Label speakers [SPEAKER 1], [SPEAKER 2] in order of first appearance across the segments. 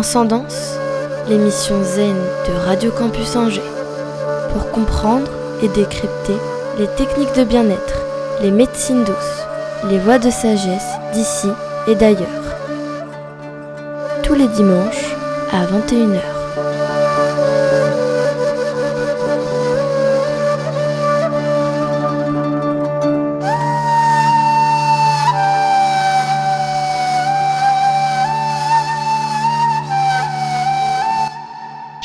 [SPEAKER 1] Transcendance, l'émission zen de Radio Campus Angers. Pour comprendre et décrypter les techniques de bien-être, les médecines douces, les voies de sagesse d'ici et d'ailleurs. Tous les dimanches à 21h.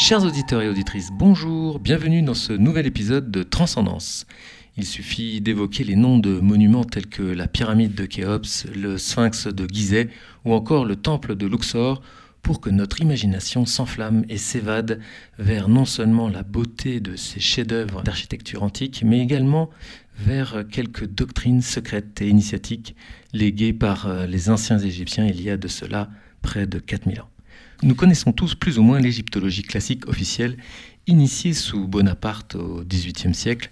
[SPEAKER 2] Chers auditeurs et auditrices, bonjour, bienvenue dans ce nouvel épisode de Transcendance. Il suffit d'évoquer les noms de monuments tels que la pyramide de Khéops, le sphinx de Gizeh ou encore le temple de Luxor pour que notre imagination s'enflamme et s'évade vers non seulement la beauté de ces chefs-d'œuvre d'architecture antique, mais également vers quelques doctrines secrètes et initiatiques léguées par euh, les anciens Égyptiens il y a de cela près de 4000 ans. Nous connaissons tous plus ou moins l'égyptologie classique officielle initiée sous Bonaparte au XVIIIe siècle,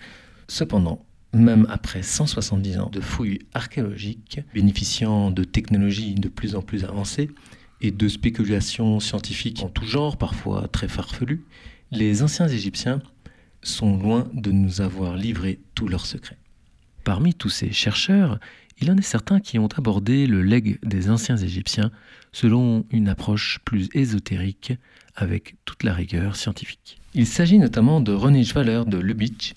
[SPEAKER 2] Cependant, même après 170 ans de fouilles archéologiques, bénéficiant de technologies de plus en plus avancées et de spéculations scientifiques en tout genre, parfois très farfelues, les anciens Égyptiens sont loin de nous avoir livré tous leurs secrets. Parmi tous ces chercheurs, il en est certains qui ont abordé le legs des anciens Égyptiens selon une approche plus ésotérique avec toute la rigueur scientifique. Il s'agit notamment de René Schwaller de Lubitsch,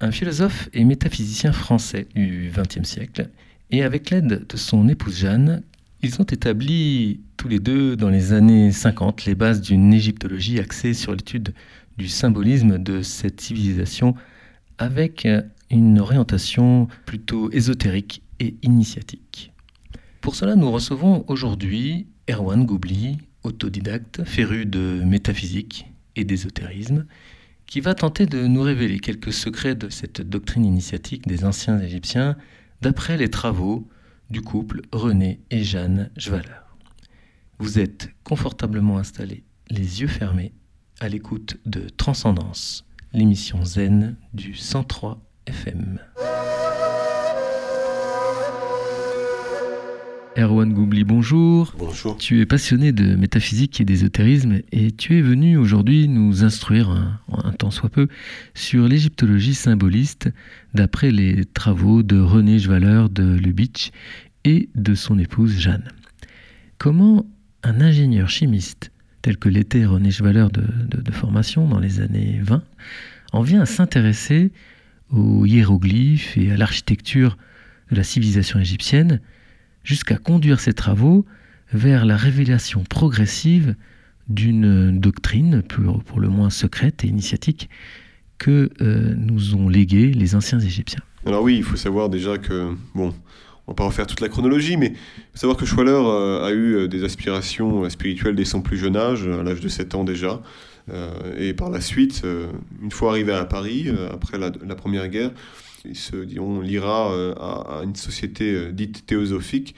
[SPEAKER 2] un philosophe et métaphysicien français du XXe siècle, et avec l'aide de son épouse Jeanne, ils ont établi tous les deux dans les années 50 les bases d'une égyptologie axée sur l'étude du symbolisme de cette civilisation avec une orientation plutôt ésotérique initiatique. Pour cela, nous recevons aujourd'hui Erwan Goubli, autodidacte, féru de métaphysique et d'ésotérisme, qui va tenter de nous révéler quelques secrets de cette doctrine initiatique des anciens Égyptiens d'après les travaux du couple René et Jeanne Jvaler. Vous êtes confortablement installés, les yeux fermés, à l'écoute de Transcendance, l'émission zen du 103 FM. Erwan Goubli, bonjour.
[SPEAKER 3] Bonjour.
[SPEAKER 2] Tu es passionné de métaphysique et d'ésotérisme et tu es venu aujourd'hui nous instruire, un, temps soit peu, sur l'égyptologie symboliste d'après les travaux de René Jvaler de Lubitsch et de son épouse Jeanne. Comment un ingénieur chimiste tel que l'était René Jvaler de, formation dans les années 20 en vient à s'intéresser aux hiéroglyphes et à l'architecture de la civilisation égyptienne jusqu'à conduire ses travaux vers la révélation progressive d'une doctrine pour, le moins secrète et initiatique que euh, nous ont légué les anciens Égyptiens.
[SPEAKER 3] Alors oui, il faut savoir déjà que, bon, on va pas refaire toute la chronologie, mais savoir que Schwaller euh, a eu euh, des aspirations spirituelles dès son plus jeune âge, à l'âge de 7 ans déjà. et par la suite, une fois arrivé à Paris, après la, Première Guerre, se on lira euh, à, une société euh, dite théosophique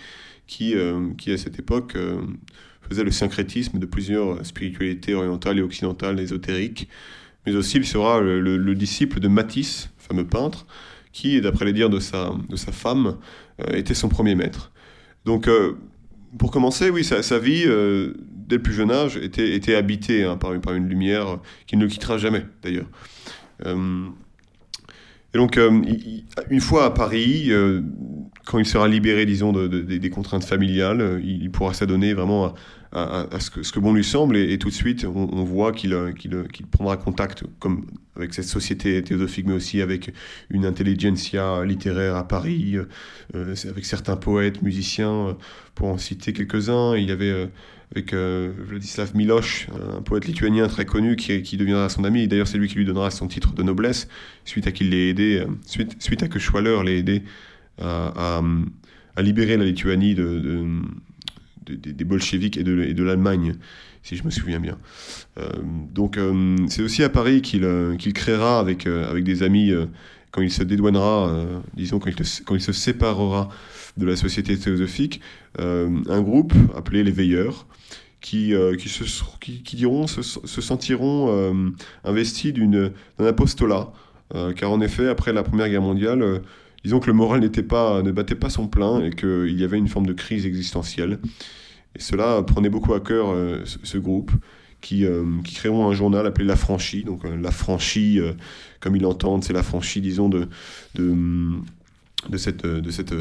[SPEAKER 3] qui, euh, qui à cette époque faisait le syncrétisme de plusieurs spiritualités orientales et occidentales ésotériques, mais aussi il sera le, disciple de Matisse, fameux peintre, qui, d'après les dires de sa, de sa femme, était son premier maître. Donc, pour commencer, oui, sa, vie, dès le plus jeune âge, était, était habitée hein, par, par, une lumière qui ne quittera jamais, d'ailleurs. Et donc, euh, une fois à Paris, euh, quand il sera libéré, disons, des contraintes familiales, euh, il pourra s'adonner vraiment à, ce, que, bon lui semble. Et, tout de suite, on, voit qu'il prendra contact comme avec cette société théosophique, mais aussi avec une intelligentsia littéraire à Paris, avec certains poètes, musiciens, pour en citer quelques-uns. Il y avait avec euh, Vladislav Miloš, un poète lituanien très connu qui, qui deviendra son ami. D'ailleurs, c'est lui qui lui donnera son titre de noblesse, suite à qu'il l'ait aidé, euh, suite, suite à que Schwaller l'ait aidé à, à, libérer la Lituanie de, des bolcheviks et de, et l'Allemagne, si je me souviens bien. Euh, donc, c'est aussi à Paris qu'il qu'il créera avec, avec des amis, quand il se dédouanera, disons, quand il, se séparera de la société théosophique, un groupe appelé les Veilleurs, qui, euh, qui, se, qui, diront, se, sentiront euh, investis d'un apostolat. Euh, car en effet, après la Première Guerre mondiale, disons que le moral n'était pas, ne battait pas son plein et qu'il y avait une forme de crise existentielle. Et cela prenait beaucoup à cœur ce, groupe qui, qui créeront un journal appelé La Franchie. Donc La Franchie, comme ils l'entendent, c'est la franchie, disons, de, de, cette, de cette,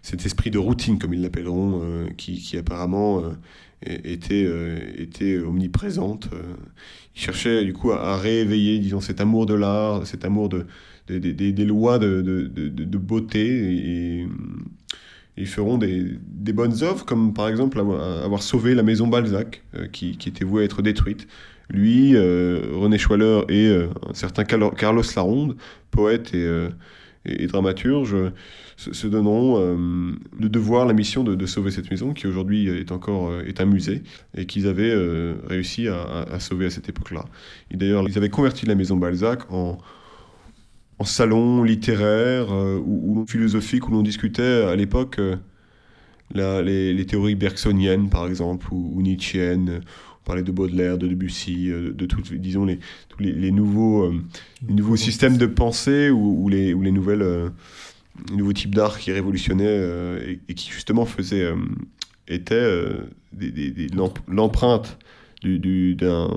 [SPEAKER 3] cet esprit de routine, comme ils l'appelleront, qui, apparemment était, était omniprésente. Ils cherchaient du coup à, rééveiller, disons, cet amour de l'art, cet amour de, des, lois de, beauté et, ils feront des, bonnes œuvres, comme par exemple avoir, sauvé la maison Balzac, euh, qui, était vouée à être détruite. Lui, euh, René Schwaller et euh, un certain Carlos Laronde, poète et, dramaturge, se, donneront le devoir, la mission de, sauver cette maison, qui aujourd'hui est encore est un musée, et qu'ils avaient réussi à, sauver à cette époque-là. D'ailleurs, ils avaient converti la maison Balzac en en salon littéraire euh, ou, philosophique où l'on discutait à l'époque euh, les, théories bergsoniennes, par exemple, ou, ou nietzschéennes. On parlait de Baudelaire, de Debussy, euh, de, tout, disons, les, tous les, nouveaux, les nouveaux systèmes de pensée ou, les, ou les nouvelles, nouveaux types d'art qui révolutionnaient et, qui, justement, faisaient, étaient l'empreinte d'un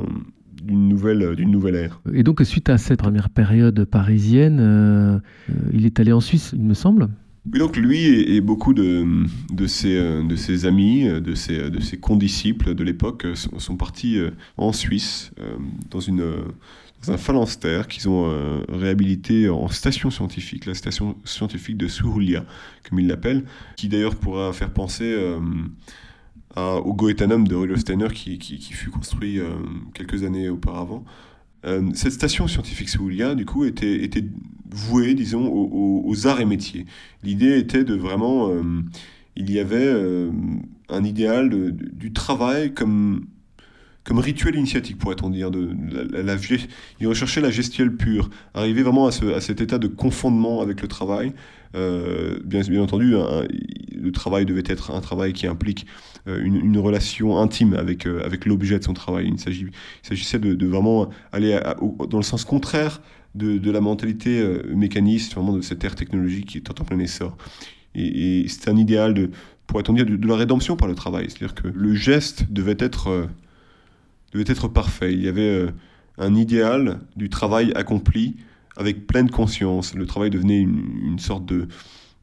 [SPEAKER 3] d'une nouvelle, d'une nouvelle ère.
[SPEAKER 2] Et donc, suite à cette première période parisienne, euh, euh, il est allé en Suisse, il me semble
[SPEAKER 3] oui, donc lui et, beaucoup de, de, ses, de ses amis, de ses, de ses condisciples de l'époque sont, partis en Suisse, dans, une, dans un phalanstère qu'ils ont réhabilité en station scientifique, la station scientifique de Suhulia, comme ils l'appellent, qui d'ailleurs pourra faire penser au Goethanum de Rudolf Steiner qui, qui, fut construit euh, quelques années auparavant. Euh, cette station scientifique Soulia, du coup, était, était vouée, disons, aux, arts et métiers. L'idée était de vraiment... Euh, il y avait un idéal du travail comme comme rituel initiatique, pourrait-on dire. De, la, il recherchait la gestuelle pure, arriver vraiment à, ce, à, cet état de confondement avec le travail. Euh, bien, entendu, le travail devait être un travail qui implique euh, une, relation intime avec, euh, avec l'objet de son travail. Il s'agissait de, vraiment aller dans le sens contraire de, la mentalité mécaniste, vraiment de cette ère technologique qui est en plein essor. Et, et c'est un idéal de, pourrait-on dire, de, la rédemption par le travail. C'est-à-dire que le geste devait être devait être parfait. Il y avait un idéal du travail accompli avec pleine conscience. Le travail devenait une, sorte de,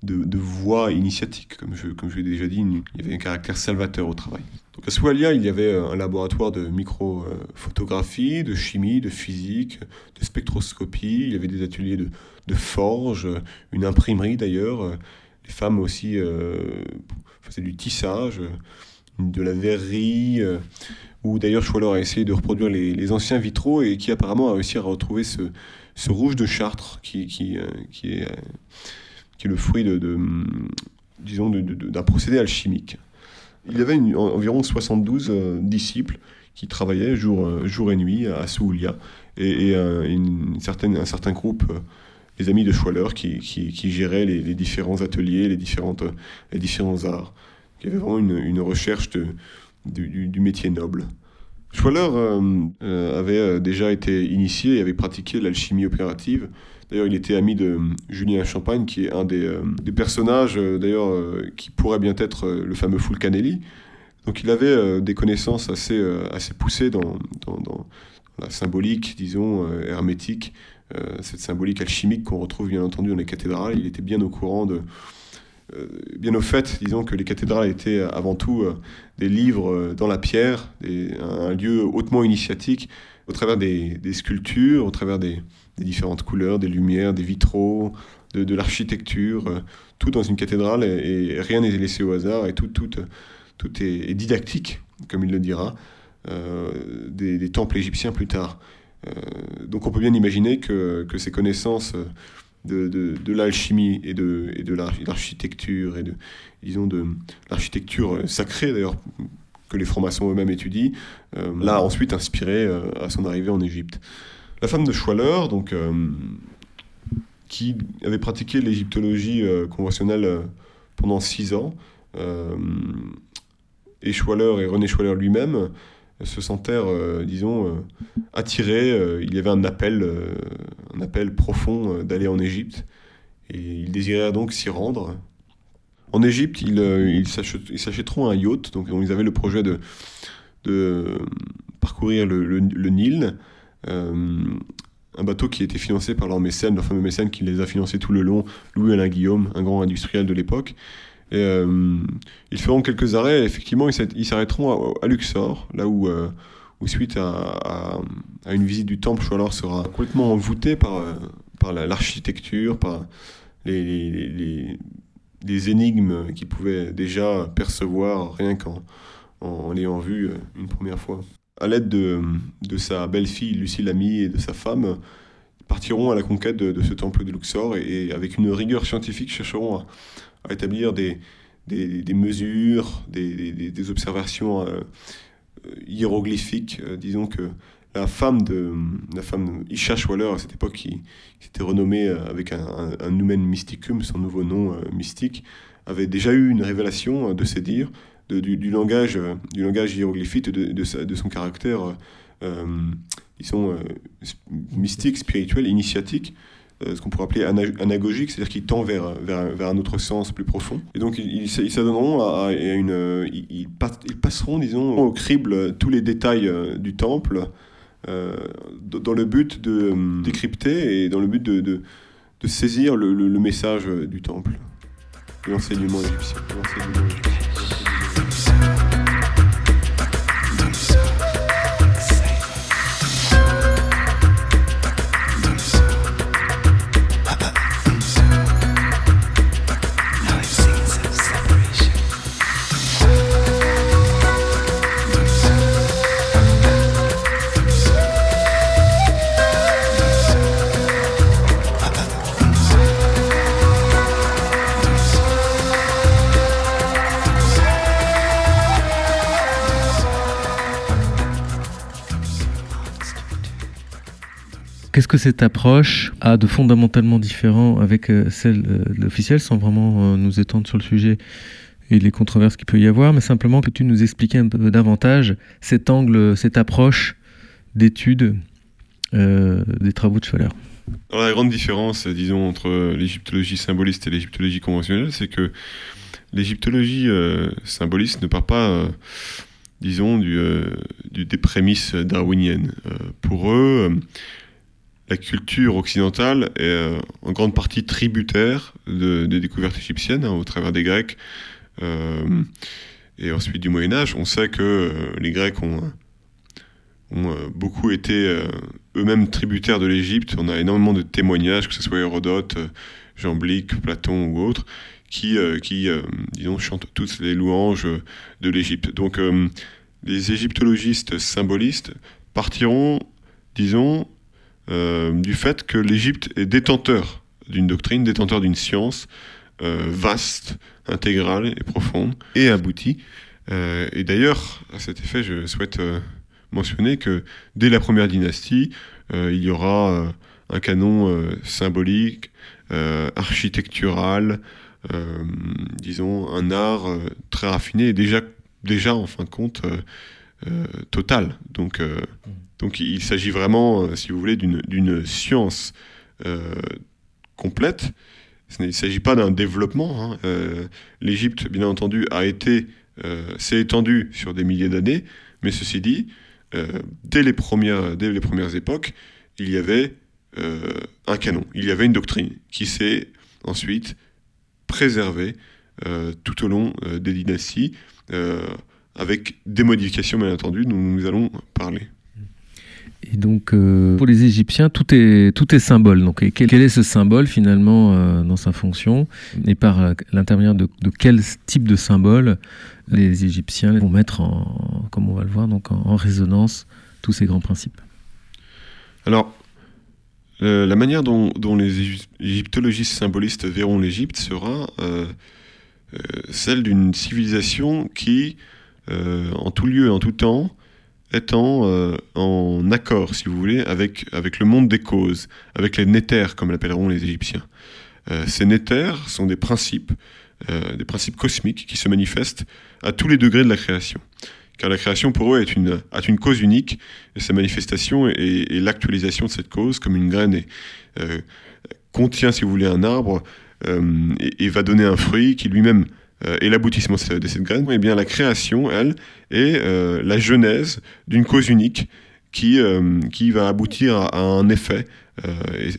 [SPEAKER 3] de, voie initiatique, comme je, comme je l'ai déjà dit. Il y avait un caractère salvateur au travail. Donc à Soualia, il y avait euh, un laboratoire de microphotographie, de chimie, de physique, de spectroscopie. Il y avait des ateliers de, de forge, une imprimerie d'ailleurs. Les femmes aussi euh, faisaient du tissage, de la verrerie où d'ailleurs Schwaller a essayé de reproduire les, anciens vitraux et qui apparemment a réussi à retrouver ce, ce rouge de Chartres qui, qui, euh, qui, est, qui est le fruit de, disons d'un procédé alchimique. Il y avait environ 72 euh, disciples qui travaillaient jour, euh, jour et nuit à Soulia et, une certaine, un certain groupe les amis de Schwaller qui, qui, qui géraient les, différents ateliers, les, différentes, les différents arts. Il y avait vraiment une, une recherche de, du, métier noble. Schwaller euh, euh, avait euh, déjà été initié et avait pratiqué l'alchimie opérative. D'ailleurs, il était ami de Julien Champagne, qui est un des, personnages, d'ailleurs, qui pourrait bien être le fameux Fulcanelli. Donc, il avait des connaissances assez, assez poussées dans, dans, la symbolique, disons, hermétique, cette symbolique alchimique qu'on retrouve bien entendu dans les cathédrales. Il était bien au courant de, bien au fait, disons que les cathédrales étaient avant tout euh, des livres euh, dans la pierre, un lieu hautement initiatique, au travers des, sculptures, au travers des, différentes couleurs, des lumières, des vitraux, de, l'architecture, tout dans une cathédrale, et, rien n'est laissé au hasard, et tout, est, didactique, comme il le dira, des, temples égyptiens plus tard. donc on peut bien imaginer que ces connaissances de, de, l'alchimie et de, et de l'architecture, et de, disons, de l'architecture sacrée d'ailleurs, que les francs-maçons eux-mêmes étudient, euh, l'a ensuite inspiré euh, à son arrivée en Égypte. La femme de Schwaller, donc, euh, qui avait pratiqué l'égyptologie conventionnelle pendant six ans, et Schwaller et René Schwaller lui-même se sentèrent, euh, disons, euh, attirés. Euh, il y avait un appel, un appel profond d'aller en Égypte. Et ils désirèrent donc s'y rendre. En Égypte, ils, ils s'achèteront un yacht, donc ils avaient le projet de, parcourir le, Nil. un bateau qui été financé par leur mécène, leur fameux mécène qui les a financés tout le long, Louis-Alain Guillaume, un grand industriel de l'époque. Et, ils feront quelques arrêts, effectivement, ils s'arrêteront à, Luxor, là où, où suite à, une visite du temple, Choualor sera complètement envoûté par, par l'architecture, par les, énigmes qu'il pouvait déjà percevoir rien qu'en en, l'ayant vu euh, une première fois. À l'aide de, sa belle-fille Lucie Lamy et de sa femme, partiront à la conquête de, ce temple de Luxor et, avec une rigueur scientifique chercheront à, établir des, des, des mesures, des, des observations euh, hiéroglyphiques. Euh, disons que la femme de la femme Isha Schwaller à cette époque qui, s'était renommée euh, avec un, un, Numen Mysticum, son nouveau nom euh, mystique, avait déjà eu une révélation euh, de ses dires, du, langage, du langage hiéroglyphique, de, de, son caractère, ils sont mystiques, spirituels, initiatiques, ce qu'on pourrait appeler anagogique, c'est-à-dire qu'ils tend vers, vers, un autre sens plus profond. Et donc ils, s'adonneront à, une, ils, passeront, disons, au crible tous les détails du temple, euh, dans le but de euh, décrypter et dans le but de, de, saisir le, message du temple, l'enseignement égyptien.
[SPEAKER 2] Qu'est-ce que cette approche a de fondamentalement différent avec euh, celle euh, de l'officiel, sans vraiment euh, nous étendre sur le sujet et les controverses qu'il peut y avoir, mais simplement peux-tu nous expliquer un peu davantage cet angle, cette approche d'étude des travaux de Schwaller
[SPEAKER 3] La grande différence, disons, entre l'égyptologie symboliste et l'égyptologie conventionnelle, c'est que l'égyptologie symboliste ne part pas, disons, des prémices darwiniennes. pour eux, la culture occidentale est euh, en grande partie tributaire des découvertes égyptiennes hein, au travers des Grecs euh, et ensuite du Moyen Âge. On sait que euh, les Grecs ont, ont beaucoup été eux-mêmes tributaires de l'Égypte. On a énormément de témoignages, que ce soit Hérodote, Jamblique, Platon ou autres, qui, qui disons, chantent tous les louanges de l'Égypte. Donc les égyptologistes symbolistes partiront, disons, du fait que l'Égypte est détenteur d'une doctrine, détenteur d'une science euh, vaste, intégrale et profonde et aboutie. Euh, et d'ailleurs, à cet effet, je souhaite mentionner que dès la première dynastie, il y aura un canon symbolique, architectural, disons un art très raffiné et déjà, déjà en fin de compte total. Donc mmh. Donc il s'agit vraiment, euh, si vous voulez, d'une science euh, complète. Il ne s'agit pas d'un développement. Hein. Euh, L'Égypte, bien entendu, a été, s'est étendue sur des milliers d'années, mais ceci dit, dès, les premières, dès les premières époques, il y avait un canon, il y avait une doctrine qui s'est ensuite préservée tout au long des dynasties, avec des modifications, bien entendu, dont nous allons parler.
[SPEAKER 2] Et donc, euh, pour les Égyptiens, tout est, tout est symbole. Donc, quel, est ce symbole finalement euh, dans sa fonction? Et par l'intermédiaire de, quel type de symbole les Égyptiens vont mettre, en, comme on va le voir, donc en, résonance tous ces grands principes?
[SPEAKER 3] Alors, euh, la manière dont, dont, les égyptologistes symbolistes verront l'Égypte sera celle d'une civilisation qui, en tout lieu et en tout temps, étant euh, en accord, si vous voulez, avec, avec le monde des causes, avec les néters, comme l'appelleront les Égyptiens. Euh, ces néters sont des principes, euh, des principes cosmiques qui se manifestent à tous les degrés de la création. Car la création, pour eux, est une, a une cause unique, et sa manifestation et, l'actualisation de cette cause, comme une graine contient, si vous voulez, un arbre, et, va donner un fruit qui lui-même et l'aboutissement de cette graine, eh bien la création, elle, est la genèse d'une cause unique qui, qui va aboutir à, un effet,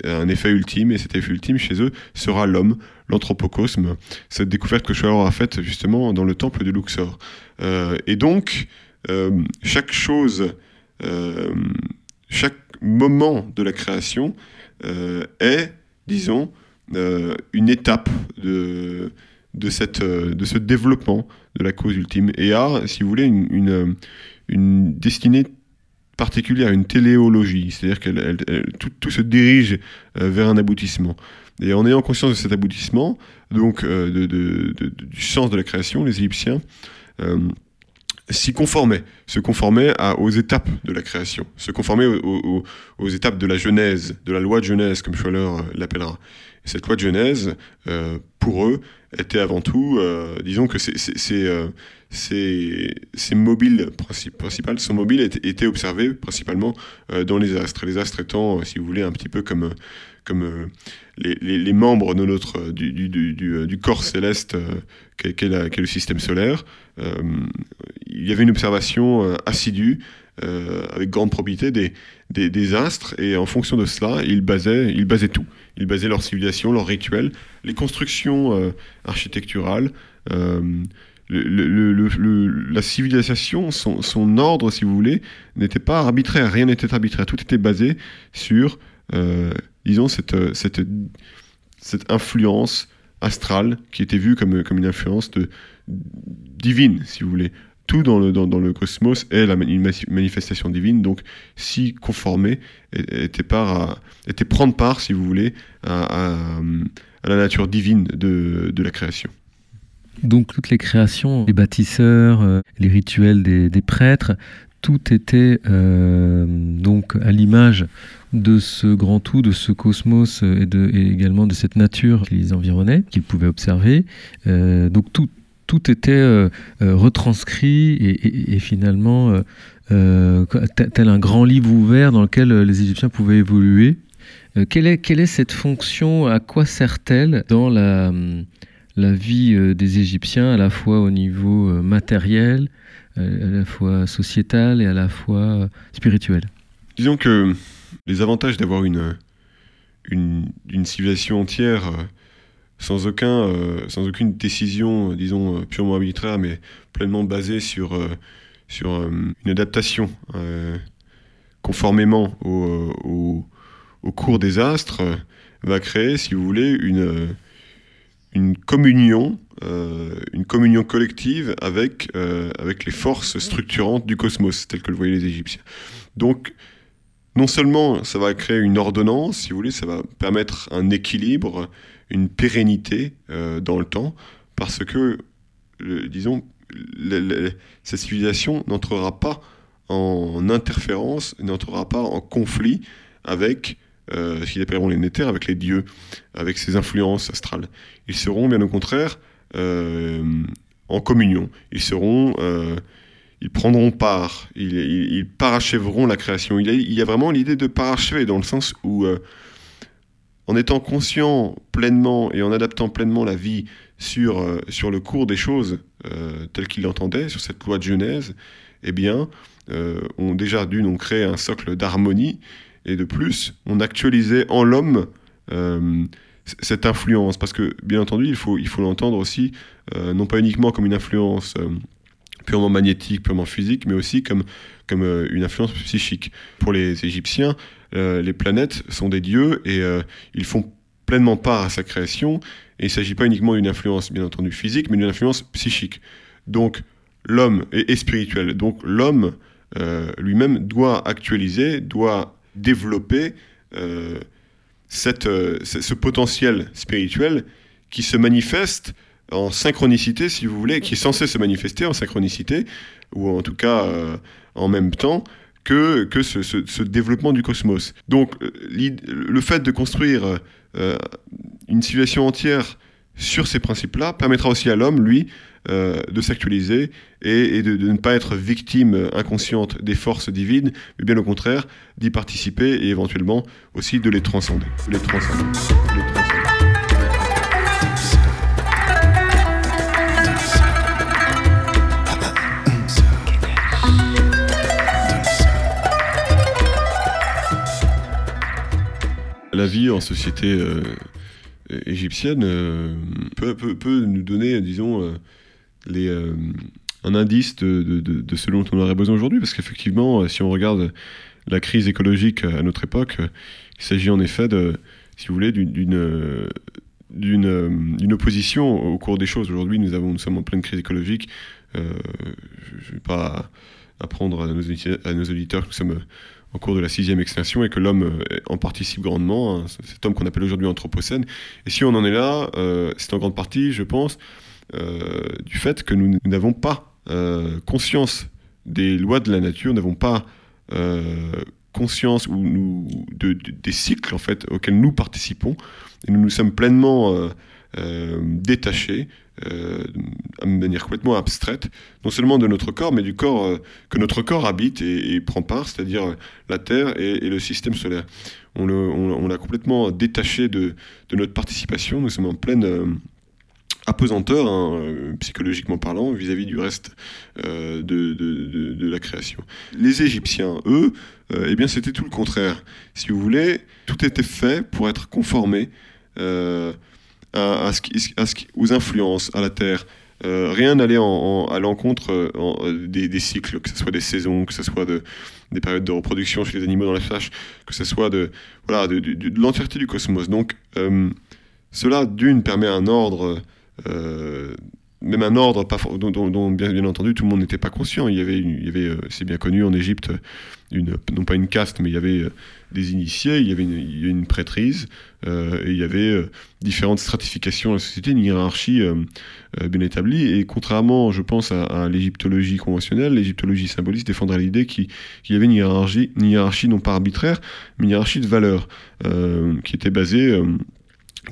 [SPEAKER 3] un effet ultime, et cet effet ultime chez eux sera l'homme, l'anthropocosme, cette découverte que Schauer a faite justement dans le temple de Luxor. et donc, chaque chose, chaque moment de la création est, disons, euh, une étape de, de, cette, euh, de ce développement de la cause ultime et a, si vous voulez, une, une, destinée particulière, une téléologie, c'est-à-dire que tout, tout, se dirige euh, vers un aboutissement. Et en ayant conscience de cet aboutissement, donc de, de, du sens de la création, les Égyptiens s'y conformaient, se conformaient à, aux étapes de la création, se conformaient aux, étapes de la Genèse, de la loi de Genèse, comme Scholler l'appellera cette loi de Genèse, euh, pour eux, était avant tout, euh, disons que ces, euh, mobiles principales, son mobile était, observé principalement dans les astres. Les astres étant, si vous voulez, un petit peu comme, comme les, membres de notre, du, du, du, du corps céleste qu'est le système solaire. Il y avait une observation assidue avec grande probité des, des, astres, et en fonction de cela, ils basaient, ils basaient tout. Ils basaient leur civilisation, leurs rituels, les constructions euh, architecturales, euh, le, la civilisation, son, son, ordre, si vous voulez, n'était pas arbitraire, rien n'était arbitraire, tout était basé sur, euh, disons, cette, cette, cette, influence astrale qui était vue comme, comme une influence de, divine, si vous voulez tout dans le, dans, le cosmos est une manifestation divine, donc s'y conformer était, part était prendre part, si vous voulez, à, la nature divine de, de, la création.
[SPEAKER 2] Donc toutes les créations, les bâtisseurs, euh, les rituels des, des prêtres, tout était euh, donc à l'image de ce grand tout, de ce cosmos et, de, également de cette nature qui les environnait, qu'ils pouvaient observer. Euh, donc tout, tout était euh, euh, retranscrit et, finalement euh, tel un grand livre ouvert dans lequel les Égyptiens pouvaient évoluer. quelle, est, cette fonction À quoi sert-elle dans la, la vie des Égyptiens, à la fois au niveau matériel, à la fois sociétal et à la fois spirituel?
[SPEAKER 3] Disons que les avantages d'avoir une, civilisation entière sans, aucun, euh, sans aucune décision, euh, disons, euh, purement arbitraire, mais pleinement basée sur, sur une adaptation conformément au, au, cours des astres, va créer, si vous voulez, une, une communion, une communion collective avec, avec les forces structurantes du cosmos, telles que le voyaient les Égyptiens. Donc, non seulement ça va créer une ordonnance, si vous voulez, ça va permettre un équilibre, une pérennité euh, dans le temps, parce que, disons, cette civilisation n'entrera pas en interférence, n'entrera pas en conflit avec euh, ce qu'ils appelleront les néthers, avec les dieux, avec ces influences astrales. Ils seront bien au contraire euh, en communion. Ils seront, ils prendront part, ils, parachèveront la création. Il y a, vraiment l'idée de parachever dans le sens où en étant conscient pleinement et en adaptant pleinement la vie sur, euh, sur le cours des choses euh, telles qu'il l'entendait, sur cette loi de Genèse, eh bien, euh, on déjà d'une, on crée un socle d'harmonie, et de plus, on actualisait en l'homme cette influence, parce que, bien entendu, il faut, il faut l'entendre aussi, non pas uniquement comme une influence purement magnétique, purement physique, mais aussi comme, comme une influence psychique. Pour les Égyptiens, euh, les planètes sont des dieux et euh, ils font pleinement part à sa création. Et il ne s'agit pas uniquement d'une influence, bien entendu, physique, mais d'une influence psychique. Donc, l'homme est, spirituel. Donc, l'homme euh, lui-même doit actualiser, doit développer cette, ce potentiel spirituel qui se manifeste en synchronicité, si vous voulez, qui est censé se manifester en synchronicité, ou en tout cas en même temps, que, que ce, ce, développement du cosmos. Donc euh, le fait de construire euh, une civilisation entière sur ces principes-là permettra aussi à l'homme, lui, euh, de s'actualiser et, de, ne pas être victime inconsciente des forces divines, mais bien au contraire d'y participer et éventuellement aussi de les transcender. La vie en société égyptienne peut, peut, nous donner, disons, les, un indice de, de, de, ce dont on aurait besoin aujourd'hui, parce qu'effectivement, si on regarde la crise écologique à notre époque, il s'agit en effet de, si vous voulez, d'une d'une opposition au cours des choses. Aujourd'hui, nous, avons, nous sommes en pleine crise écologique. Euh, je ne vais pas apprendre à nos, auditeurs que nous sommes en cours de la sixième extinction et que l'homme euh, en participe grandement, hein, cet homme qu'on appelle aujourd'hui Anthropocène. Et si on en est là, euh, c'est en grande partie, je pense, du fait que nous n'avons pas conscience des lois de la nature, nous n'avons pas conscience des cycles en fait auxquels nous participons et nous nous sommes pleinement euh, euh, détachés euh, de manière complètement abstraite, non seulement de notre corps, mais du corps que notre corps habite et, prend part, c'est-à-dire la Terre et, le système solaire. On l'a complètement détaché de, notre participation. Nous sommes en pleine apesanteur, hein, euh, psychologiquement parlant, vis-à-vis du reste euh, de, la création. Les Égyptiens, eux, euh, eh bien, c'était tout le contraire. Si vous voulez, tout était fait pour être conformé à, ce aux influences, à la terre. rien n'allait à l'encontre des, des, cycles, que ce soit des saisons, que ce soit de, des périodes de reproduction chez les animaux dans la flash, que ce soit de, voilà, de, l'entièreté du cosmos. Donc, cela, d'une, permet un ordre euh, même un ordre pas, dont, bien, entendu tout le monde n'était pas conscient. Il y avait, il y avait euh, c'est bien connu en Égypte, non pas une caste, mais il y avait euh, des initiés, il y avait une, prêtrise, et il y avait différentes stratifications dans la société, une hiérarchie bien établie. Et contrairement, je pense, à, l'égyptologie conventionnelle, l'égyptologie symboliste défendrait l'idée qu'il y avait une hiérarchie, une hiérarchie non pas arbitraire, mais une hiérarchie de valeurs, qui était basée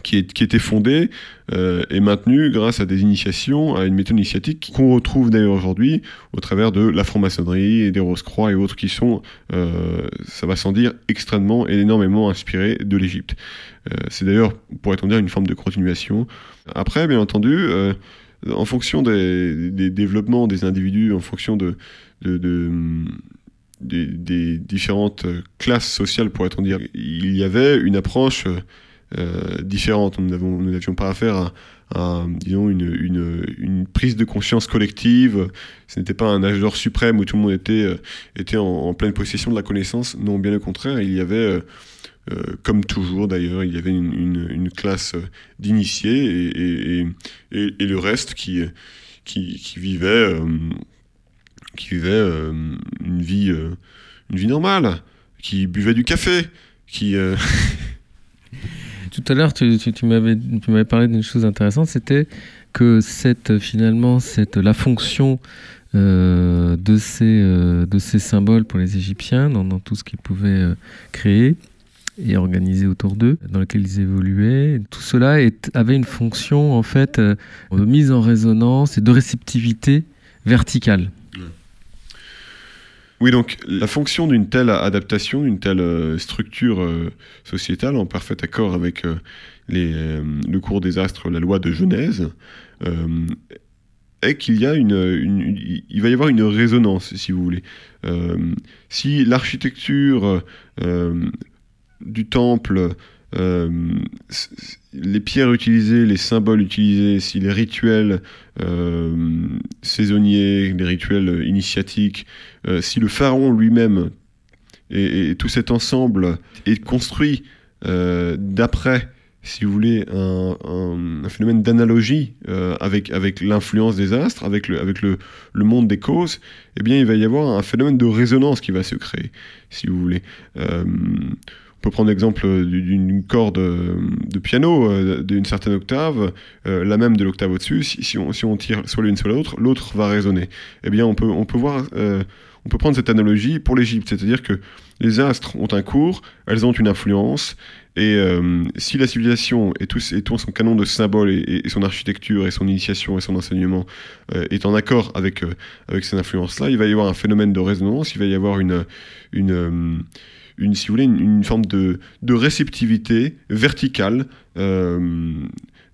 [SPEAKER 3] qui, était fondée euh, et maintenue grâce à des initiations, à une méthode initiatique qu'on retrouve d'ailleurs aujourd'hui au travers de la franc-maçonnerie et des Rose-Croix et autres qui sont, euh, ça va sans dire, extrêmement et énormément inspirés de l'Égypte. Euh, c'est d'ailleurs, pourrait-on dire, une forme de continuation. Après, bien entendu, en fonction des, développements des individus, en fonction de, de, de des, des, différentes classes sociales, pourrait-on dire, il y avait une approche euh, différentes. Nous n'avions pas affaire à, disons, une, prise de conscience collective. Ce n'était pas un âge d'or suprême où tout le monde était, euh, en, pleine possession de la connaissance. Non, bien au contraire, il y avait, euh, comme toujours d'ailleurs, il y avait une, classe d'initiés et, le reste qui, qui vivait une, vie, une vie normale, qui buvait du café, qui...
[SPEAKER 2] Tout à l'heure, tu, m'avais parlé d'une chose intéressante, c'était que cette, finalement, cette, la fonction euh, de, ces, euh, de ces symboles pour les Égyptiens, dans, tout ce qu'ils pouvaient euh, créer et organiser autour d'eux, dans lequel ils évoluaient, tout cela avait une fonction en fait de mise en résonance et de réceptivité verticale.
[SPEAKER 3] Oui, donc la fonction d'une telle adaptation, d'une telle euh, structure euh, sociétale, en parfait accord avec euh, le cours des astres, la loi de Genèse, est qu'il y a une, il va y avoir une résonance, si vous voulez. si l'architecture du temple euh, les pierres utilisées, les symboles utilisés, si les rituels euh, saisonniers, les rituels initiatiques, euh, si le pharaon lui-même et, tout cet ensemble est construit d'après, si vous voulez, un, phénomène d'analogie avec, avec l'influence des astres, avec, le, avec le, le, monde des causes, eh bien il va y avoir un phénomène de résonance qui va se créer, si vous voulez. Peut prendre l'exemple d'une corde de piano euh, d'une certaine octave, euh, la même de l'octave au-dessus. Si, on, on, tire soit l'une soit l'autre, l'autre va résonner. Eh bien, on peut, on peut voir, euh, on peut prendre cette analogie pour l'Égypte, c'est-à-dire que les astres ont un cours, elles ont une influence, et si la civilisation et tout, son canon de symboles et, son architecture et son initiation et son enseignement est en accord avec, avec ces influences-là, il va y avoir un phénomène de résonance, il va y avoir une une, si vous voulez, une, forme de, de, réceptivité verticale euh,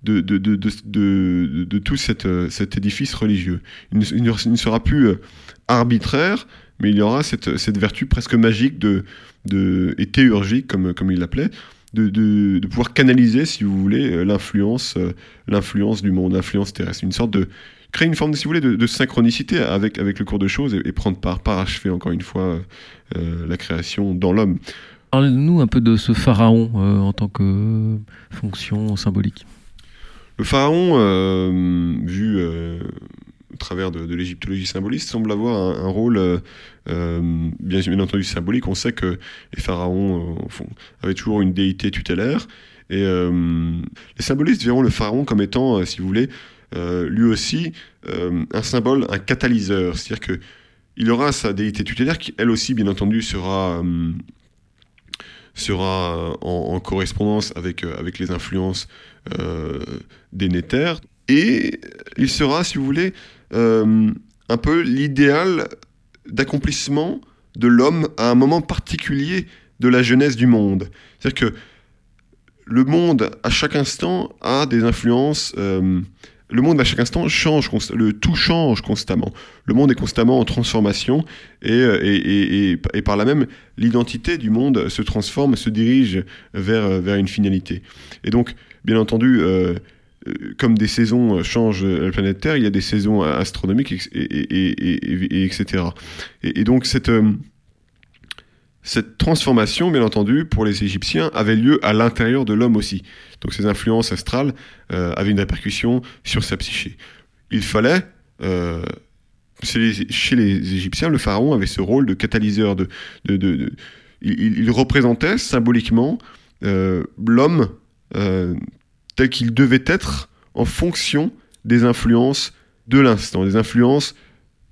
[SPEAKER 3] de, de, de, tout cet, cet, édifice religieux. Il ne, sera plus euh, arbitraire, mais il y aura cette, cette vertu presque magique de, de, et théurgique, comme, comme il l'appelait, de, pouvoir canaliser, si vous voulez, l'influence, l'influence du monde, l'influence terrestre, une sorte de créer une forme, si vous voulez, de, synchronicité avec, avec le cours de choses et, prendre part, parachever encore une fois la création dans l'homme.
[SPEAKER 2] Parlez-nous un peu de ce pharaon en tant que fonction symbolique.
[SPEAKER 3] Le pharaon, vu au travers de, l'égyptologie symboliste, semble avoir un, rôle euh, euh, bien, entendu symbolique. On sait que les pharaons euh, avaient toujours une déité tutélaire. Et les symbolistes verront le pharaon comme étant, si vous voulez, lui aussi un symbole, un catalyseur. C'est-à-dire que il aura sa déité tutélaire qui, elle aussi, bien entendu, sera sera en, correspondance avec, avec les influences des néthaires. Et il sera, si vous voulez, euh, un peu l'idéal d'accomplissement de l'homme à un moment particulier de la jeunesse du monde. C'est-à-dire que le monde, à chaque instant, a des influences. Euh, le monde, à chaque instant, change, le tout change constamment. Le monde est constamment en transformation et, euh, et, et, et par là même, l'identité du monde se transforme, se dirige vers, vers une finalité. Et donc, bien entendu, euh, comme des saisons changent la planète Terre, il y a des saisons astronomiques, et, etc. Et, donc cette, euh, cette transformation, bien entendu, pour les Égyptiens, avait lieu à l'intérieur de l'homme aussi. Donc ces influences astrales euh, avaient une répercussion sur sa psyché. Il fallait... chez les Égyptiens, le pharaon avait ce rôle de catalyseur. De, il, représentait symboliquement l'homme tel qu'il devait être en fonction des influences de l'instant, des influences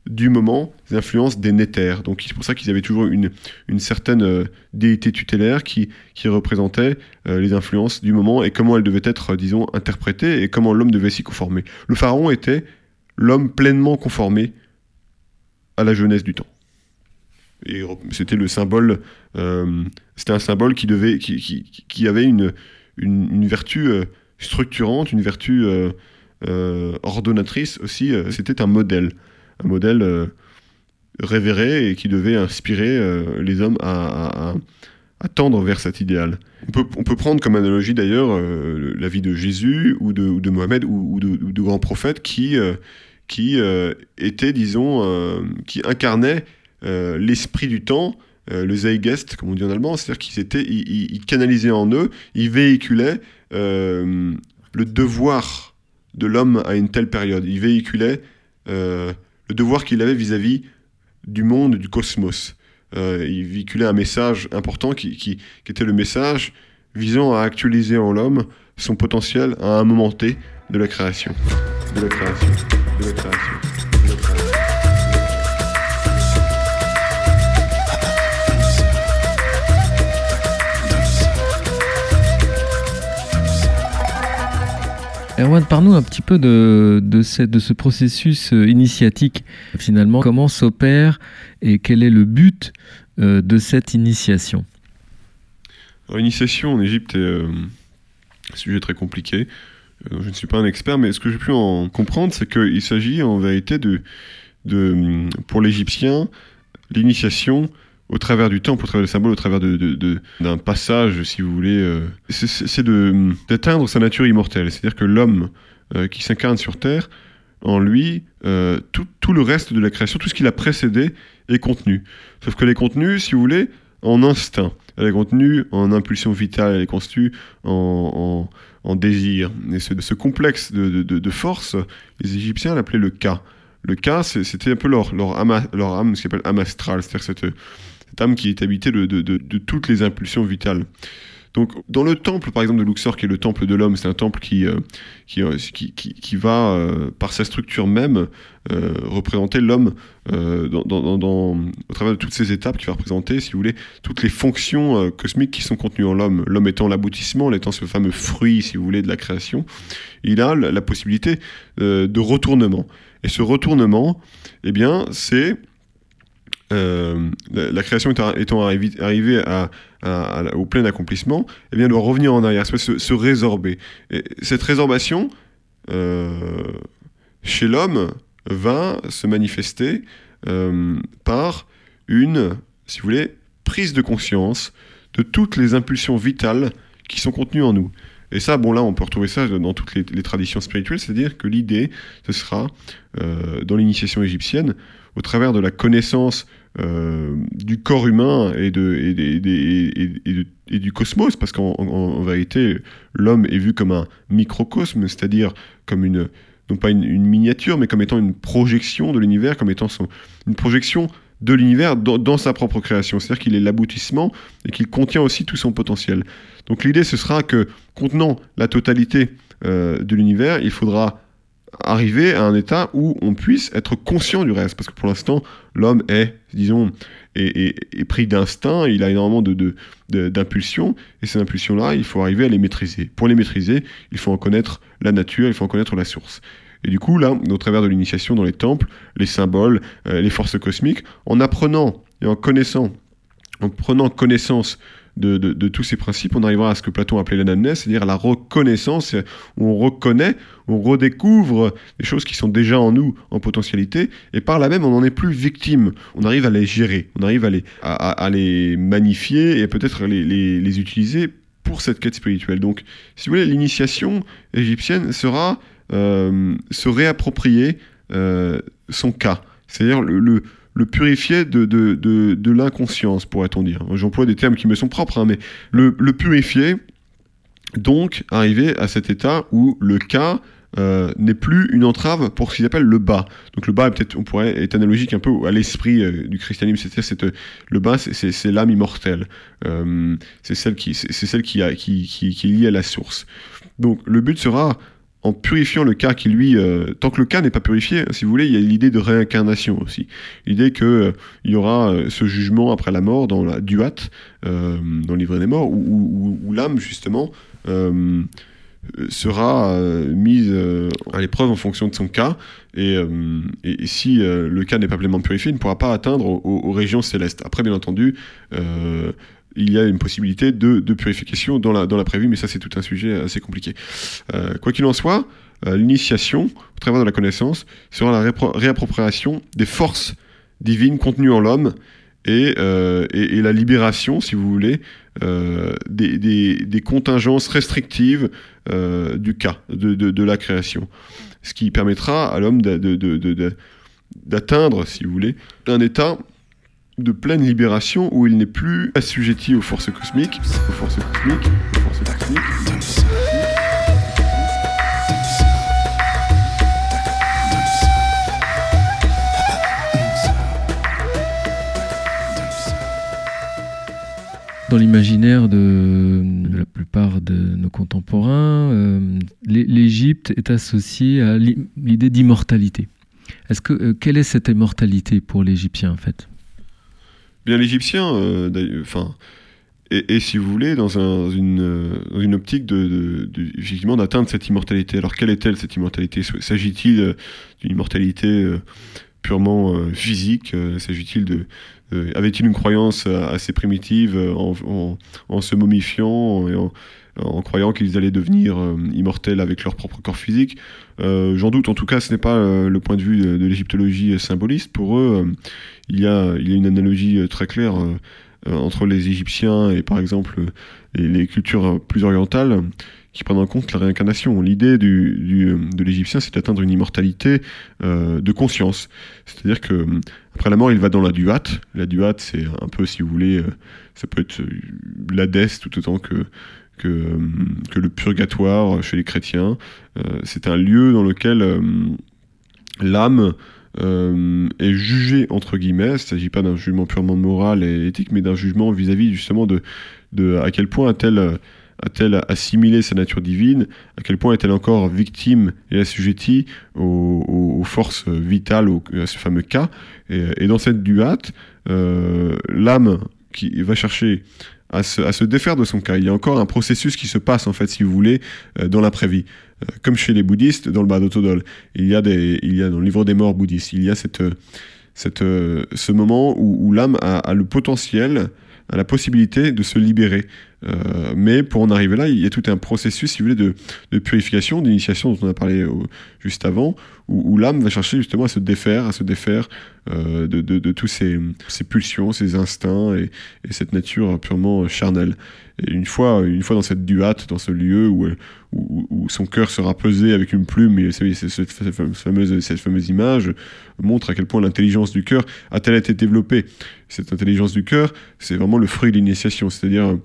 [SPEAKER 3] du moment, des influences des néthaires. Donc c'est pour ça qu'ils avaient toujours une, une certaine euh, déité tutélaire qui, qui représentait euh, les influences du moment et comment elles devaient être, euh, disons, interprétées et comment l'homme devait s'y conformer. Le pharaon était l'homme pleinement conformé à la jeunesse du temps. Et c'était le symbole, c'était un symbole qui devait, qui, qui, avait une, une, vertu structurante, une vertu euh, euh, ordonnatrice aussi. Euh, c'était un modèle, un modèle révéré et qui devait inspirer les hommes à, tendre vers cet idéal. On peut, on peut prendre comme analogie d'ailleurs la vie de Jésus ou de, de Mohamed ou, de, grands prophètes qui, qui étaient, disons, qui incarnaient l'esprit du temps, le Zeitgeist, comme on dit en allemand, c'est-à-dire qu'ils étaient, ils, canalisaient en eux, ils véhiculaient euh, le devoir de l'homme à une telle période. Il véhiculait euh, le devoir qu'il avait vis-à-vis du monde, du cosmos. Euh, il véhiculait un message important qui, qui, était le message visant à actualiser en l'homme son potentiel à un moment T de la création. De la création. De la création.
[SPEAKER 2] Erwan, parle-nous un petit peu de, de, ce processus euh, initiatique. Finalement, comment s'opère et quel est le but euh, de cette initiation?
[SPEAKER 3] L'initiation en Égypte est euh, un sujet très compliqué. je ne suis pas un expert, mais ce que j'ai pu en comprendre, c'est qu'il s'agit en vérité de, de pour l'Égyptien, l'initiation au travers du temple, au travers des symboles, au travers d'un de, passage, si vous voulez, euh, c'est d'atteindre sa nature immortelle. C'est-à-dire que l'homme euh, qui s'incarne sur Terre, en lui, euh, tout, tout, le reste de la création, tout ce qui l'a précédé, est contenu. Sauf que les contenus, si vous voulez, en instinct. Elle est contenue en impulsion vitale, elle est contenue en, en, désir. Et ce, ce complexe de, de, force, les Égyptiens l'appelaient le Ka. Le Ka, c'était un peu leur, leur, âme, leur âme, ce qu'on appelle âme astrale, c'est-à-dire cette, qui est habitée de, toutes les impulsions vitales. Donc, dans le temple, par exemple, de Luxor, qui est le temple de l'homme, c'est un temple qui, euh, euh, qui, qui, va, euh, par sa structure même, représenter l'homme au travers de toutes ces étapes, qui va représenter, si vous voulez, toutes les fonctions cosmiques qui sont contenues en l'homme. L'homme étant l'aboutissement, étant ce fameux fruit, si vous voulez, de la création, il a la, possibilité de retournement. Et ce retournement, eh bien, c'est euh, la, création étant, arrivée au plein accomplissement, eh bien, doit revenir en arrière, se, résorber. Et cette résorbation, euh, chez l'homme, va se manifester euh, par une, si vous voulez, prise de conscience de toutes les impulsions vitales qui sont contenus en nous. Et ça, bon là, on peut retrouver ça dans toutes les, traditions spirituelles, c'est-à-dire que l'idée, ce sera, dans l'initiation égyptienne, au travers de la connaissance euh, du corps humain et, de, et, du cosmos, parce qu'en vérité, l'homme est vu comme un microcosme, c'est-à-dire comme une, non pas une, miniature, mais comme étant une projection de l'univers, comme étant une projection de l'univers dans, sa propre création. C'est-à-dire qu'il est l'aboutissement et qu'il contient aussi tout son potentiel. Donc l'idée, ce sera que, contenant la totalité euh, de l'univers, il faudra arriver à un état où on puisse être conscient du reste. Parce que pour l'instant, l'homme est, disons, est, pris d'instinct, il a énormément d'impulsions, de, et ces impulsions-là, il faut arriver à les maîtriser. Pour les maîtriser, il faut en connaître la nature, il faut en connaître la source. Et du coup, là, au travers de l'initiation dans les temples, les symboles, euh, les forces cosmiques, en apprenant et en connaissant, en prenant connaissance de, tous ces principes, on arrivera à ce que Platon appelait l'anamnèse, c'est-à-dire la reconnaissance, où on reconnaît, on redécouvre des choses qui sont déjà en nous en potentialité, et par là même, on n'en est plus victime. On arrive à les gérer, on arrive à les, à, les magnifier et peut-être les, les utiliser pour cette quête spirituelle. Donc, si vous voulez, l'initiation égyptienne sera euh, se réapproprier euh, son cas. C'est-à-dire le, le, purifier de, de, de, l'inconscience, pourrait-on dire. J'emploie des termes qui me sont propres, hein, mais le, le, purifier, donc arriver à cet état où le cas euh, n'est plus une entrave pour ce qu'ils appellent le bas. Donc le bas, peut-être, on pourrait être analogique un peu à l'esprit du christianisme, c'est-à-dire le bas, c'est l'âme immortelle, c'est celle qui, c'est celle qui, a, qui, qui, qui, est liée à la source. Donc le but sera en purifiant le cas qui lui, euh, tant que le cas n'est pas purifié, si vous voulez, il y a l'idée de réincarnation aussi. L'idée qu'il euh, il y aura euh, ce jugement après la mort dans la duat, dans le livre des morts, où, l'âme justement sera mise à l'épreuve en fonction de son cas, et, si le cas n'est pas pleinement purifié, il ne pourra pas atteindre aux, régions célestes. Après, bien entendu, il y a une possibilité de, purification dans la, prévue, mais ça c'est tout un sujet assez compliqué. Euh, quoi qu'il en soit, euh, l'initiation, au travers de la connaissance, sera la réappropriation des forces divines contenues en l'homme et, euh, la libération, si vous voulez, des, des, contingences restrictives du cas, de, de, la création. Ce qui permettra à l'homme d'atteindre, si vous voulez, un état de pleine libération où il n'est plus assujetti aux forces cosmiques, aux forces cosmiques, aux forces cosmiques.
[SPEAKER 2] Dans l'imaginaire de, la plupart de nos contemporains, euh, l'Égypte est associée à l'idée d'immortalité. Est-ce que euh, quelle est cette immortalité pour l'Égyptien en fait?
[SPEAKER 3] Bien, l'Égyptien, euh, enfin, et, si vous voulez, dans, un, une, une, optique de, effectivement d'atteindre cette immortalité. Alors, quelle est-elle cette immortalité? S'agit-il euh, d'une immortalité euh, purement physique S'agit-il de avait-il une croyance assez primitive en, en, se momifiant et en, en croyant qu'ils allaient devenir immortels avec leur propre corps physique. J'en doute, en tout cas, ce n'est pas le point de vue de, l'égyptologie symboliste. Pour eux, il y a, une analogie euh, très claire euh, euh, entre les Égyptiens et par exemple les, cultures plus orientales qui prennent en compte la réincarnation. L'idée du, de l'Égyptien, c'est d'atteindre une immortalité de conscience. C'est-à-dire que après la mort, il va dans la duat. La duat, c'est un peu, si vous voulez, ça peut être l'Hadès tout autant que, que, le purgatoire chez les chrétiens. c'est un lieu dans lequel l'âme euh, est jugé entre guillemets. Il ne s'agit pas d'un jugement purement moral et éthique, mais d'un jugement vis-à-vis justement de, à quel point a-t-elle a-t-elle assimilé sa nature divine À quel point est-elle encore victime et assujettie aux, forces vitales, à ce fameux cas et, dans cette duate, euh, l'âme qui va chercher à se, défaire de son cas. Il y a encore un processus qui se passe, en fait, si vous voulez, euh, dans l'après-vie. Euh, comme chez les bouddhistes dans le Badotodol. Il y a il y a dans le livre des morts bouddhistes, il y a cette, cette, ce moment où, l'âme a, le potentiel, la possibilité de se libérer Euh, mais pour en arriver là, il y a tout un processus, si vous voulez, de, purification, d'initiation dont on a parlé juste avant, où, l'âme va chercher justement à se défaire, à se défaire euh, de, de, de tous ces, pulsions, ces instincts et, et, cette nature purement charnelle. Une fois, une fois dans cette duate, dans ce lieu où, où, où son cœur sera pesé avec une plume, et cette, cette, fameuse, cette fameuse image montre à quel point l'intelligence du cœur a-t-elle été développée. Cette intelligence du cœur, c'est vraiment le fruit de l'initiation, c'est-à-dire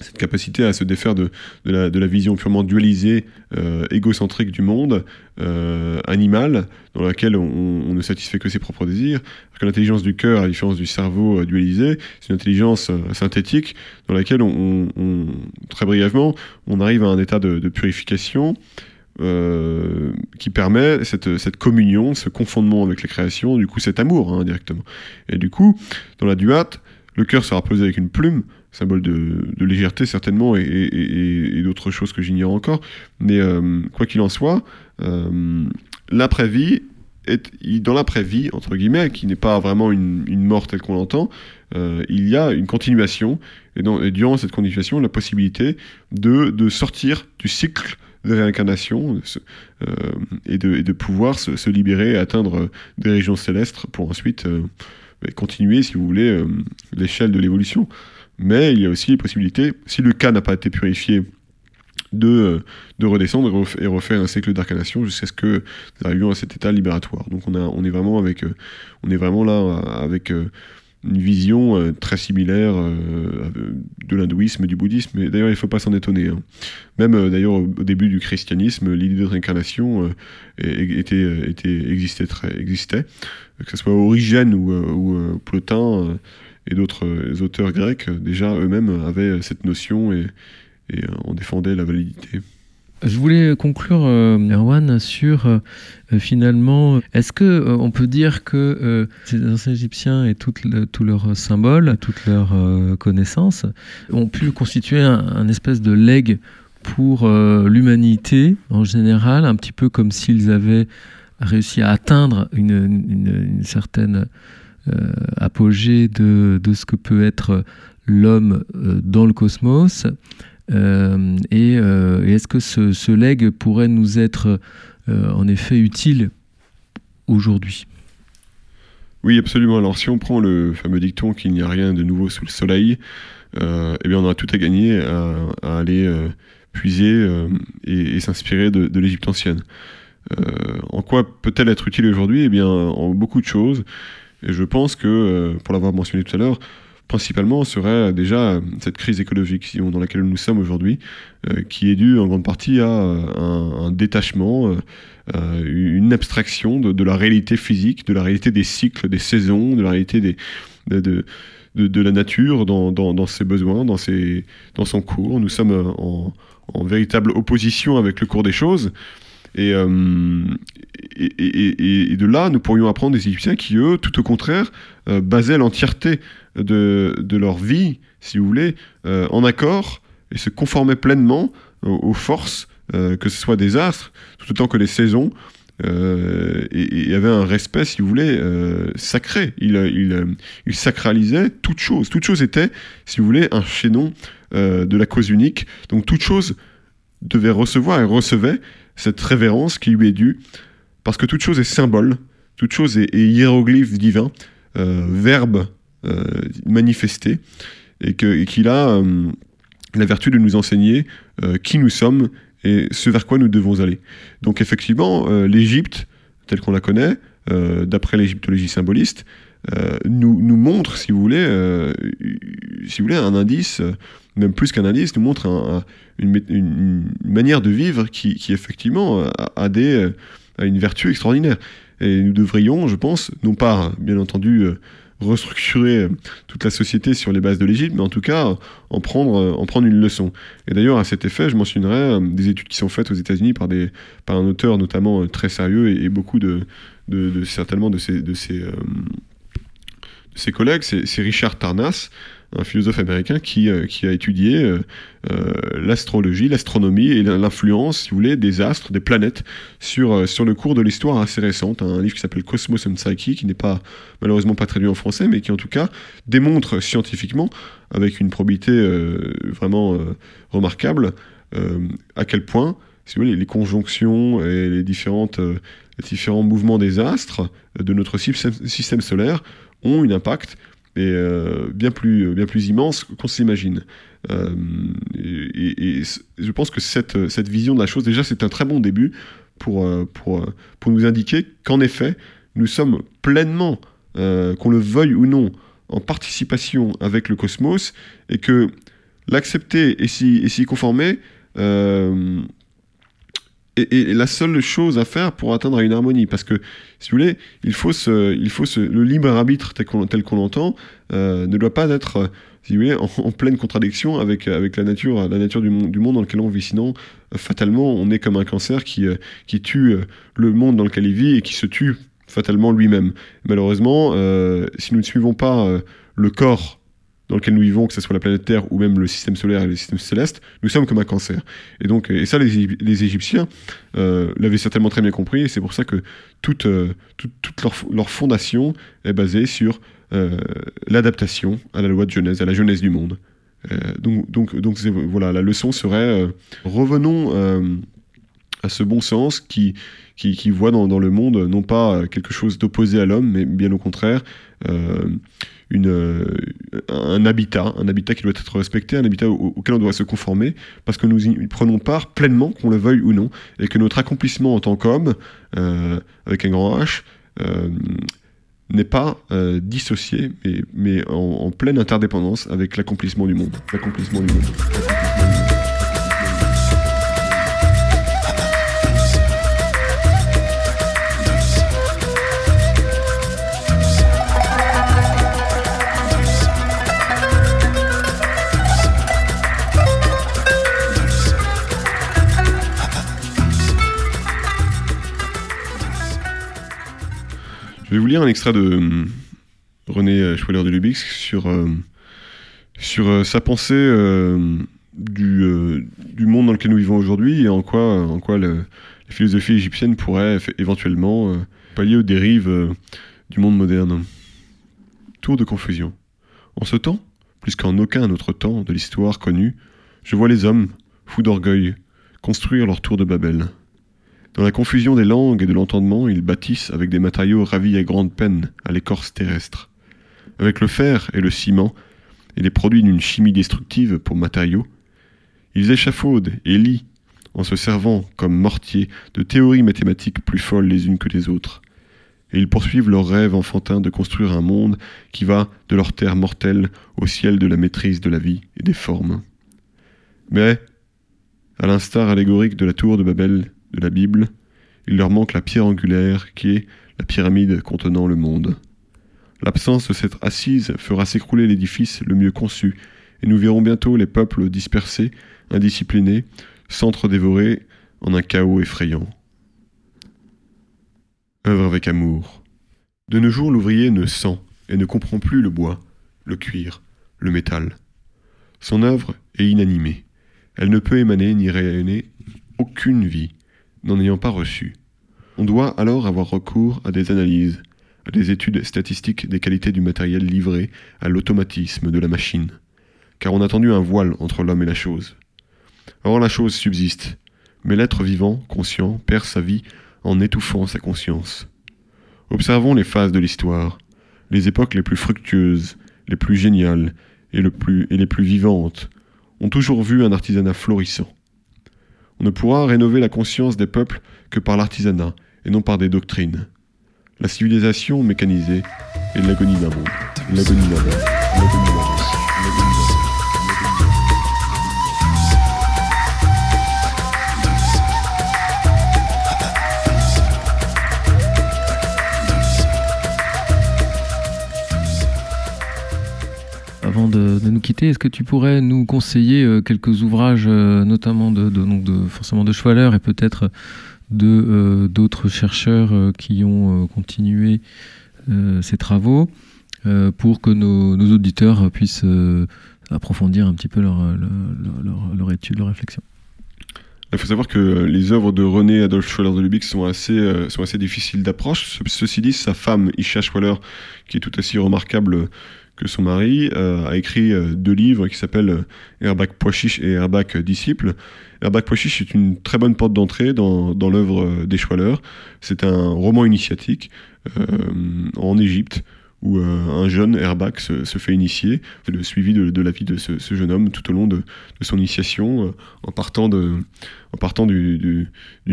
[SPEAKER 3] cette capacité à se défaire de, la, vision purement dualisée, euh, égocentrique du monde euh, animal, dans laquelle on, ne satisfait que ses propres désirs, que l'intelligence du cœur, à la différence du cerveau euh, dualisé, c'est une intelligence synthétique dans laquelle, très brièvement, on arrive à un état de, purification qui permet cette, cette, communion, ce confondement avec les créations, du coup cet amour hein, directement. Et du coup, dans la duate, le cœur sera posé avec une plume, symbole de, légèreté certainement, et, d'autres choses que j'ignore encore. Mais euh, quoi qu'il en soit, euh, l'après-vie est, dans l'après-vie, entre guillemets, qui n'est pas vraiment une, mort telle qu'on l'entend, euh, il y a une continuation, et, durant cette continuation, la possibilité de, sortir du cycle de réincarnation et, de, pouvoir se, libérer et atteindre des régions célestes pour ensuite continuer, si vous voulez, l'échelle de l'évolution. Mais il y a aussi les possibilités, si le cas n'a pas été purifié, de, euh, de redescendre et refaire un cycle d'incarnation jusqu'à ce que nous arrivions à cet état libératoire. Donc on, a, on, est, vraiment avec, euh, on est vraiment là euh, avec une vision très similaire de l'hindouisme et du bouddhisme. Et d'ailleurs, il ne faut pas s'en étonner. Hein. Même d'ailleurs au début du christianisme, l'idée de réincarnation était, existait, que ce soit Origène ou, Plotin et d'autres euh, auteurs grecs, déjà eux-mêmes avaient cette notion et, et en défendaient la validité.
[SPEAKER 2] Je voulais conclure, euh, Erwan, sur euh, finalement, est-ce que on peut dire que ces anciens Égyptiens et tous leurs symboles, toutes leurs connaissances ont pu constituer un, espèce de legs pour l'humanité en général, un petit peu comme s'ils avaient réussi à atteindre une, certaine euh, apogée de, ce que peut être l'homme euh, dans le cosmos. Euh, et, est-ce que ce, ce, legs pourrait nous être en effet utile aujourd'hui?
[SPEAKER 3] Oui, absolument. Alors si on prend le fameux dicton qu'il n'y a rien de nouveau sous le soleil, eh bien on aura tout à gagner à, aller puiser et, s'inspirer de, l'Égypte ancienne. en quoi peut-elle être utile aujourd'hui? Eh bien en beaucoup de choses. Et je pense que, euh, pour l'avoir mentionné tout à l'heure, principalement serait déjà cette crise écologique dans laquelle nous sommes aujourd'hui, euh, qui est due en grande partie à un, détachement, euh, une abstraction de, la réalité physique, de la réalité des cycles, des saisons, de la réalité de, de, la nature dans, ses besoins, dans, ses, dans son cours. Nous sommes en véritable opposition avec le cours des choses. Euh, et, et, et, de là, nous pourrions apprendre des Égyptiens qui, eux, tout au contraire, euh, basaient l'entièreté de, de, leur vie, si vous voulez, euh, en accord et se conformaient pleinement aux, forces, que ce soit des astres, tout autant que les saisons, et, y avait un respect, si vous voulez, sacré. Il, il, il, sacralisait toute chose. Toute chose était, si vous voulez, un chaînon de la cause unique. Donc toute chose devait recevoir et recevait cette révérence qui lui est due, parce que toute chose est symbole, toute chose est, hiéroglyphe divin, euh, verbe euh, manifesté, et qu'il a euh, la vertu de nous enseigner qui nous sommes et ce vers quoi nous devons aller. Donc effectivement, l'Égypte, telle qu'on la connaît, d'après l'égyptologie symboliste, nous, nous montre, si vous voulez, si vous voulez, un indice même plus qu'un indice, nous montre une, manière de vivre qui, effectivement a, des, une vertu extraordinaire. Et nous devrions, je pense, non pas, bien entendu, euh, restructurer euh, toute la société sur les bases de l'Égypte, mais en tout cas en prendre, euh, en prendre une leçon. Et d'ailleurs, à cet effet, je mentionnerai des études qui sont faites aux États-Unis par, par un auteur notamment très sérieux et, beaucoup de, de, certainement de de ses collègues, c'est Richard Tarnas, un philosophe américain qui, qui a étudié l'astrologie, l'astronomie et l'influence, si vous voulez, des astres, des planètes sur, sur le cours de l'histoire assez récente. Un livre qui s'appelle Cosmos and Psyche, qui n'est pas malheureusement pas traduit en français, mais qui en tout cas démontre scientifiquement, avec une probité vraiment remarquable, à quel point si vous voulez, les conjonctions et les, différentes, les différents mouvements des astres de notre système solaire ont un impact et, euh, bien, plus, bien plus immense qu'on s'imagine. Euh, et, je pense que cette, cette vision de la chose, déjà, c'est un très bon début pour, euh, pour, pour nous indiquer qu'en effet, nous sommes pleinement, qu'on le veuille ou non, en participation avec le cosmos, et que l'accepter et s'y conformer, et, la seule chose à faire pour atteindre une harmonie. Parce que, si vous voulez, il faut, il faut le libre arbitre tel qu'on l'entend euh, ne doit pas être, euh, si vous voulez, en, pleine contradiction avec, avec la nature, la nature du, monde, du monde dans lequel on vit. Sinon, euh, fatalement, on est comme un cancer qui, qui tue le monde dans lequel il vit et qui se tue fatalement lui-même. Malheureusement, si nous ne suivons pas le corps dans lequel nous vivons, que ce soit la planète Terre ou même le système solaire et le système céleste, nous sommes comme un cancer. Et donc, et ça, les, Égyptiens euh, l'avaient certainement très bien compris, et c'est pour ça que toute, euh, toute, leur, fondation est basée sur euh, l'adaptation à la loi de Genèse, à la Genèse du monde. donc, donc, donc voilà, la leçon serait revenons à ce bon sens qui, qui, voit dans, le monde non pas quelque chose d'opposé à l'homme, mais bien au contraire euh, un habitat, un habitat qui doit être respecté, un habitat auquel on doit se conformer, parce que nous y prenons part pleinement, qu'on le veuille ou non, et que notre accomplissement en tant qu'homme, euh, avec un grand H, euh, n'est pas dissocié, mais, en, pleine interdépendance avec. L'accomplissement du monde. Je vais vous lire un extrait de euh, René Schweller de Lubix sur, euh, sur euh, sa pensée du, du, monde dans lequel nous vivons aujourd'hui et en quoi, en quoi la philosophie égyptienne pourrait éventuellement pallier aux dérives du monde moderne. Tour de confusion. En ce temps, plus qu'en aucun autre temps de l'histoire connue, je vois les hommes, fous d'orgueil, construire leur tour de Babel. Dans la confusion des langues et de l'entendement, ils bâtissent avec des matériaux ravis à grande peine à l'écorce terrestre. Avec le fer et le ciment, et les produits d'une chimie destructive pour matériaux, ils échafaudent et lient, en se servant comme mortier de théories mathématiques plus folles les unes que les autres. Et ils poursuivent leur rêve enfantin de construire un monde qui va de leur terre mortelle au ciel de la maîtrise de la vie et des formes. Mais, à l'instar allégorique de la tour de Babel de la Bible, il leur manque la pierre angulaire qui est la pyramide contenant le monde. L'absence de cette assise fera s'écrouler l'édifice le mieux conçu, et nous verrons bientôt les peuples dispersés, indisciplinés, s'entre-dévorer en un chaos effrayant. Œuvre avec amour. De nos jours, l'ouvrier ne sent et ne comprend plus le bois, le cuir, le métal. Son œuvre est inanimée. Elle ne peut émaner ni rayonner aucune vie n'en ayant pas reçu. On doit alors avoir recours à des analyses, à des études statistiques des qualités du matériel livré à l'automatisme de la machine, car on a tendu un voile entre l'homme et la chose. Or la chose subsiste, mais l'être vivant, conscient, perd sa vie en étouffant sa conscience. Observons les phases de l'histoire, les époques les plus fructueuses, les plus géniales et, et les plus vivantes ont toujours vu un artisanat florissant. On ne pourra rénover la conscience des peuples que par l'artisanat et non par des doctrines. La civilisation mécanisée est l'agonie d'un monde. L'agonie d'un monde.
[SPEAKER 2] Avant de, nous quitter, est-ce que tu pourrais nous conseiller euh, quelques ouvrages, euh, notamment de, forcément de Schwaller et peut-être de euh, d'autres chercheurs qui ont continué ces travaux pour que nos, auditeurs puissent approfondir un petit peu leur, leur, leur, étude, leur réflexion.
[SPEAKER 3] Il faut savoir que les œuvres de René Adolphe Schwaller de Lubick sont assez, sont assez difficiles d'approche. Ceci dit, sa femme, Isha Schwaller, qui est tout aussi remarquable que son mari, a écrit deux livres qui s'appellent Herbach Poischiche et Herbach Disciple. Herbach Poischiche est une très bonne porte d'entrée dans, dans l'œuvre des Schwaller. C'est un roman initiatique en Égypte où euh, un jeune Airbag se, fait initier, le suivi de, la vie de ce, jeune homme tout au long de, son initiation, euh, en partant d'une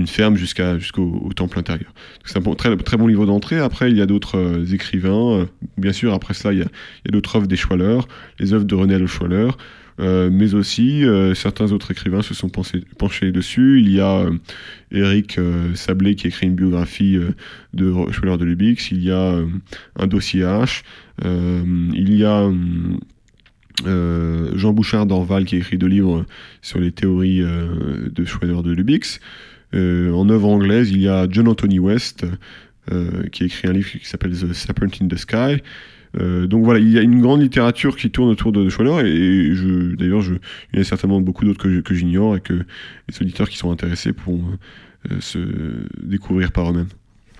[SPEAKER 3] ferme jusqu'au temple intérieur. C'est un très, bon livre d'entrée. Après, il y a d'autres euh, écrivains. bien sûr, après cela, il y a, d'autres œuvres des Schwaller, les œuvres de René Schwaller. Euh, mais aussi euh, certains autres écrivains se sont penchés dessus. Il y a Eric euh, Sablé qui écrit une biographie de Schweller de Lubix, il y a un dossier H, il y a Jean Bouchard d'Orval qui écrit deux livres sur les théories de Schweller de Lubix. en œuvre anglaise, il y a John Anthony West qui écrit un livre qui s'appelle The Serpent in the Sky. Euh, donc voilà, il y a une grande littérature qui tourne autour de, Schwaller et, je, d'ailleurs, je, il y en a certainement beaucoup d'autres que, que j'ignore et que les auditeurs qui sont intéressés pourront euh, se découvrir par eux-mêmes.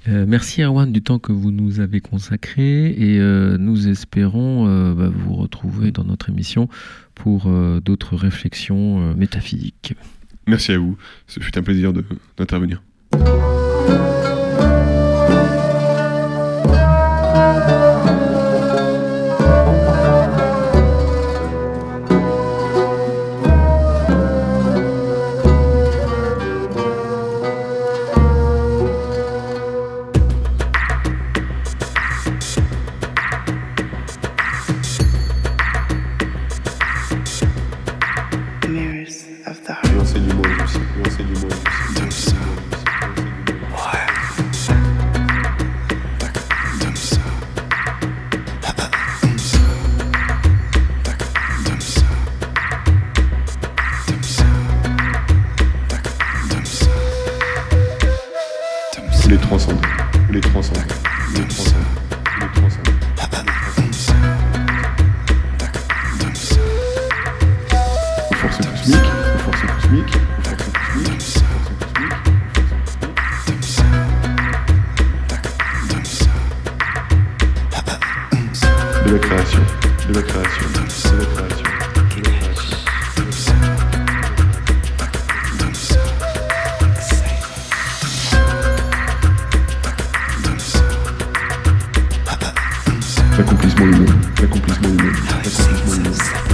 [SPEAKER 2] Euh, merci Erwan du temps que vous nous avez consacré et nous espérons bah, vous retrouver dans notre émission pour d'autres réflexions métaphysiques.
[SPEAKER 3] Merci à vous, ce fut un plaisir d'intervenir. de la complètement inédite.